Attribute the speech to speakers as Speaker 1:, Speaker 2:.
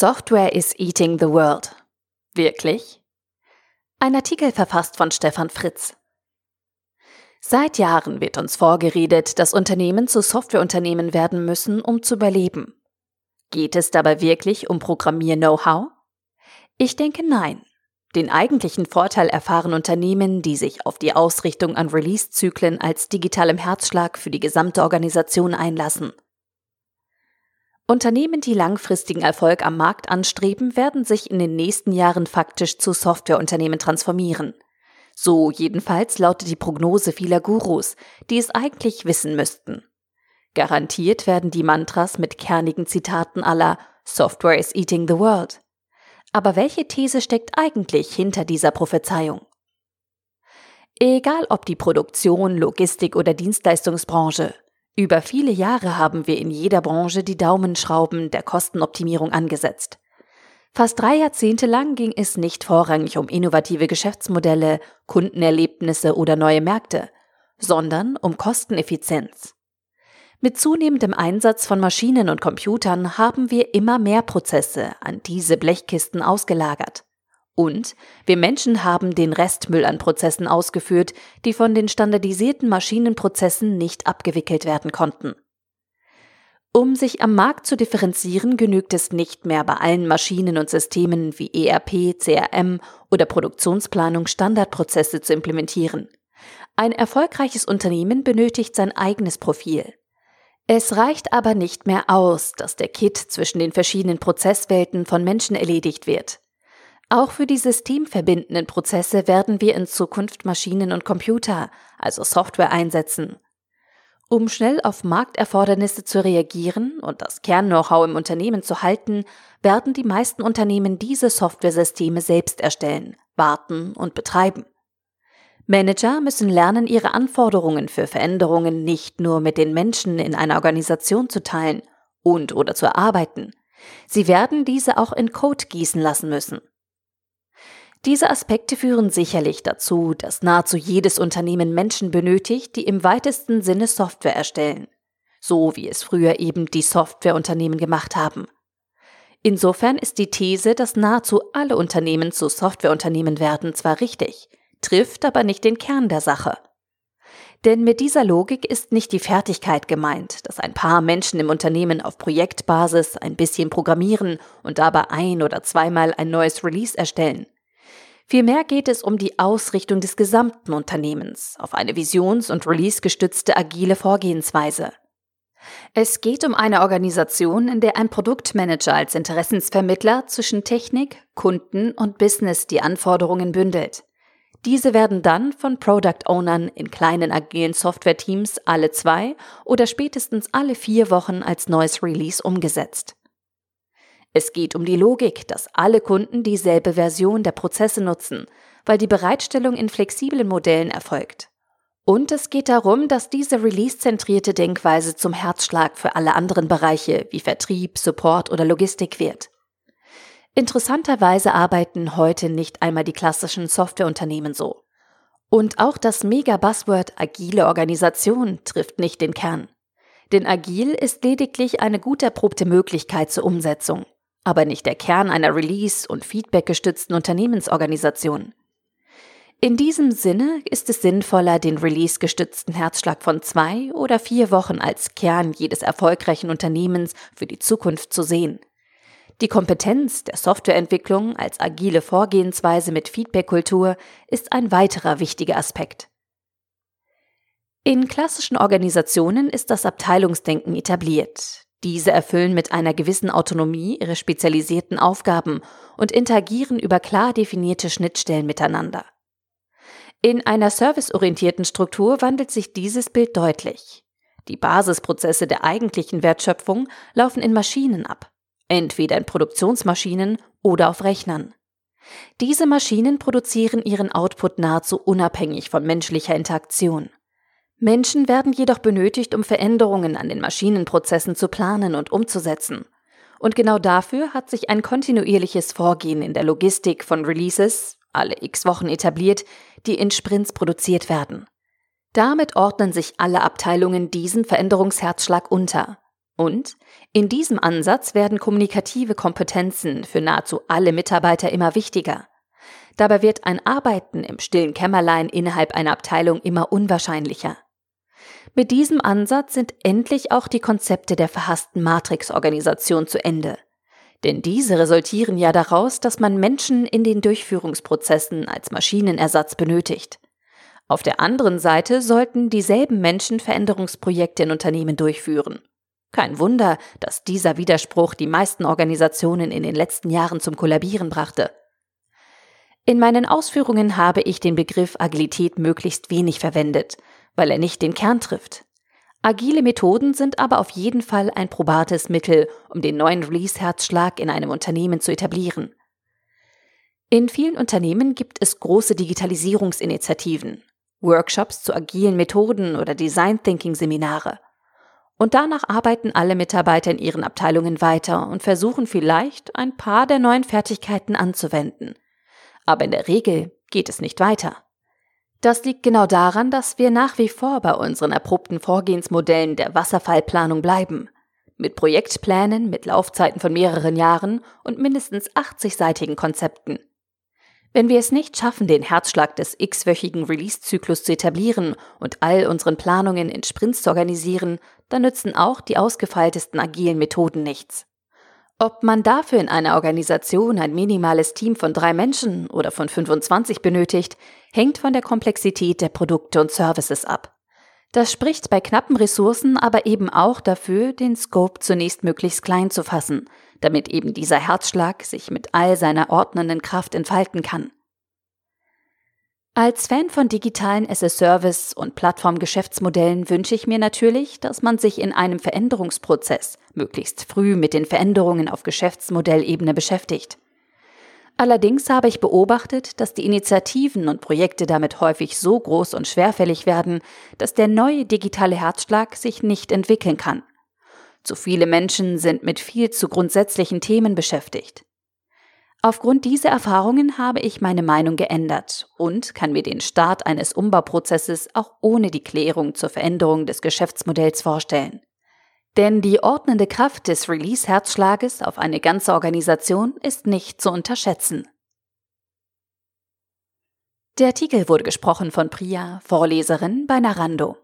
Speaker 1: Software is eating the world. Wirklich? Ein Artikel verfasst von Stefan Fritz. Seit Jahren wird uns vorgeredet, dass Unternehmen zu Softwareunternehmen werden müssen, um zu überleben. Geht es dabei wirklich um Programmier-Know-how? Ich denke nein. Den eigentlichen Vorteil erfahren Unternehmen, die sich auf die Ausrichtung an Release-Zyklen als digitalem Herzschlag für die gesamte Organisation einlassen – Unternehmen, die langfristigen Erfolg am Markt anstreben, werden sich in den nächsten Jahren faktisch zu Softwareunternehmen transformieren. So jedenfalls lautet die Prognose vieler Gurus, die es eigentlich wissen müssten. Garantiert werden die Mantras mit kernigen Zitaten aller Software is eating the world. Aber welche These steckt eigentlich hinter dieser Prophezeiung? Egal ob die Produktion, Logistik oder Dienstleistungsbranche, über viele Jahre haben wir in jeder Branche die Daumenschrauben der Kostenoptimierung angesetzt. Fast drei Jahrzehnte lang ging es nicht vorrangig um innovative Geschäftsmodelle, Kundenerlebnisse oder neue Märkte, sondern um Kosteneffizienz. Mit zunehmendem Einsatz von Maschinen und Computern haben wir immer mehr Prozesse an diese Blechkisten ausgelagert. Und wir Menschen haben den Restmüll an Prozessen ausgeführt, die von den standardisierten Maschinenprozessen nicht abgewickelt werden konnten. Um sich am Markt zu differenzieren, genügt es nicht mehr bei allen Maschinen und Systemen wie ERP, CRM oder Produktionsplanung Standardprozesse zu implementieren. Ein erfolgreiches Unternehmen benötigt sein eigenes Profil. Es reicht aber nicht mehr aus, dass der Kit zwischen den verschiedenen Prozesswelten von Menschen erledigt wird. Auch für die systemverbindenden Prozesse werden wir in Zukunft Maschinen und Computer, also Software einsetzen. Um schnell auf Markterfordernisse zu reagieren und das Kern-Know-how im Unternehmen zu halten, werden die meisten Unternehmen diese Softwaresysteme selbst erstellen, warten und betreiben. Manager müssen lernen, ihre Anforderungen für Veränderungen nicht nur mit den Menschen in einer Organisation zu teilen und oder zu erarbeiten. Sie werden diese auch in Code gießen lassen müssen. Diese Aspekte führen sicherlich dazu, dass nahezu jedes Unternehmen Menschen benötigt, die im weitesten Sinne Software erstellen, so wie es früher eben die Softwareunternehmen gemacht haben. Insofern ist die These, dass nahezu alle Unternehmen zu Softwareunternehmen werden, zwar richtig, trifft aber nicht den Kern der Sache. Denn mit dieser Logik ist nicht die Fertigkeit gemeint, dass ein paar Menschen im Unternehmen auf Projektbasis ein bisschen programmieren und dabei ein oder zweimal ein neues Release erstellen. Vielmehr geht es um die Ausrichtung des gesamten Unternehmens auf eine visions- und release-gestützte agile Vorgehensweise. Es geht um eine Organisation, in der ein Produktmanager als Interessensvermittler zwischen Technik, Kunden und Business die Anforderungen bündelt. Diese werden dann von Product Ownern in kleinen agilen Software-Teams alle zwei oder spätestens alle vier Wochen als neues Release umgesetzt. Es geht um die Logik, dass alle Kunden dieselbe Version der Prozesse nutzen, weil die Bereitstellung in flexiblen Modellen erfolgt. Und es geht darum, dass diese release-zentrierte Denkweise zum Herzschlag für alle anderen Bereiche wie Vertrieb, Support oder Logistik wird. Interessanterweise arbeiten heute nicht einmal die klassischen Softwareunternehmen so. Und auch das Mega-Buzzword agile Organisation trifft nicht den Kern. Denn agil ist lediglich eine gut erprobte Möglichkeit zur Umsetzung aber nicht der Kern einer Release- und Feedback-gestützten Unternehmensorganisation. In diesem Sinne ist es sinnvoller, den release-gestützten Herzschlag von zwei oder vier Wochen als Kern jedes erfolgreichen Unternehmens für die Zukunft zu sehen. Die Kompetenz der Softwareentwicklung als agile Vorgehensweise mit Feedback-Kultur ist ein weiterer wichtiger Aspekt. In klassischen Organisationen ist das Abteilungsdenken etabliert. Diese erfüllen mit einer gewissen Autonomie ihre spezialisierten Aufgaben und interagieren über klar definierte Schnittstellen miteinander. In einer serviceorientierten Struktur wandelt sich dieses Bild deutlich. Die Basisprozesse der eigentlichen Wertschöpfung laufen in Maschinen ab, entweder in Produktionsmaschinen oder auf Rechnern. Diese Maschinen produzieren ihren Output nahezu unabhängig von menschlicher Interaktion. Menschen werden jedoch benötigt, um Veränderungen an den Maschinenprozessen zu planen und umzusetzen. Und genau dafür hat sich ein kontinuierliches Vorgehen in der Logistik von Releases, alle x Wochen etabliert, die in Sprints produziert werden. Damit ordnen sich alle Abteilungen diesen Veränderungsherzschlag unter. Und in diesem Ansatz werden kommunikative Kompetenzen für nahezu alle Mitarbeiter immer wichtiger. Dabei wird ein Arbeiten im stillen Kämmerlein innerhalb einer Abteilung immer unwahrscheinlicher. Mit diesem Ansatz sind endlich auch die Konzepte der verhassten Matrix-Organisation zu Ende. Denn diese resultieren ja daraus, dass man Menschen in den Durchführungsprozessen als Maschinenersatz benötigt. Auf der anderen Seite sollten dieselben Menschen Veränderungsprojekte in Unternehmen durchführen. Kein Wunder, dass dieser Widerspruch die meisten Organisationen in den letzten Jahren zum Kollabieren brachte. In meinen Ausführungen habe ich den Begriff Agilität möglichst wenig verwendet, weil er nicht den Kern trifft. Agile Methoden sind aber auf jeden Fall ein probates Mittel, um den neuen Release-Herzschlag in einem Unternehmen zu etablieren. In vielen Unternehmen gibt es große Digitalisierungsinitiativen, Workshops zu agilen Methoden oder Design Thinking Seminare. Und danach arbeiten alle Mitarbeiter in ihren Abteilungen weiter und versuchen vielleicht ein paar der neuen Fertigkeiten anzuwenden. Aber in der Regel geht es nicht weiter. Das liegt genau daran, dass wir nach wie vor bei unseren erprobten Vorgehensmodellen der Wasserfallplanung bleiben. Mit Projektplänen mit Laufzeiten von mehreren Jahren und mindestens 80-seitigen Konzepten. Wenn wir es nicht schaffen, den Herzschlag des x-wöchigen Release-Zyklus zu etablieren und all unseren Planungen in Sprints zu organisieren, dann nützen auch die ausgefeiltesten agilen Methoden nichts. Ob man dafür in einer Organisation ein minimales Team von drei Menschen oder von 25 benötigt, hängt von der Komplexität der Produkte und Services ab. Das spricht bei knappen Ressourcen aber eben auch dafür, den Scope zunächst möglichst klein zu fassen, damit eben dieser Herzschlag sich mit all seiner ordnenden Kraft entfalten kann. Als Fan von digitalen SS-Service und Plattformgeschäftsmodellen wünsche ich mir natürlich, dass man sich in einem Veränderungsprozess möglichst früh mit den Veränderungen auf Geschäftsmodellebene beschäftigt. Allerdings habe ich beobachtet, dass die Initiativen und Projekte damit häufig so groß und schwerfällig werden, dass der neue digitale Herzschlag sich nicht entwickeln kann. Zu viele Menschen sind mit viel zu grundsätzlichen Themen beschäftigt. Aufgrund dieser Erfahrungen habe ich meine Meinung geändert und kann mir den Start eines Umbauprozesses auch ohne die Klärung zur Veränderung des Geschäftsmodells vorstellen. Denn die ordnende Kraft des Release-Herzschlages auf eine ganze Organisation ist nicht zu unterschätzen. Der Artikel wurde gesprochen von Priya, Vorleserin bei Narando.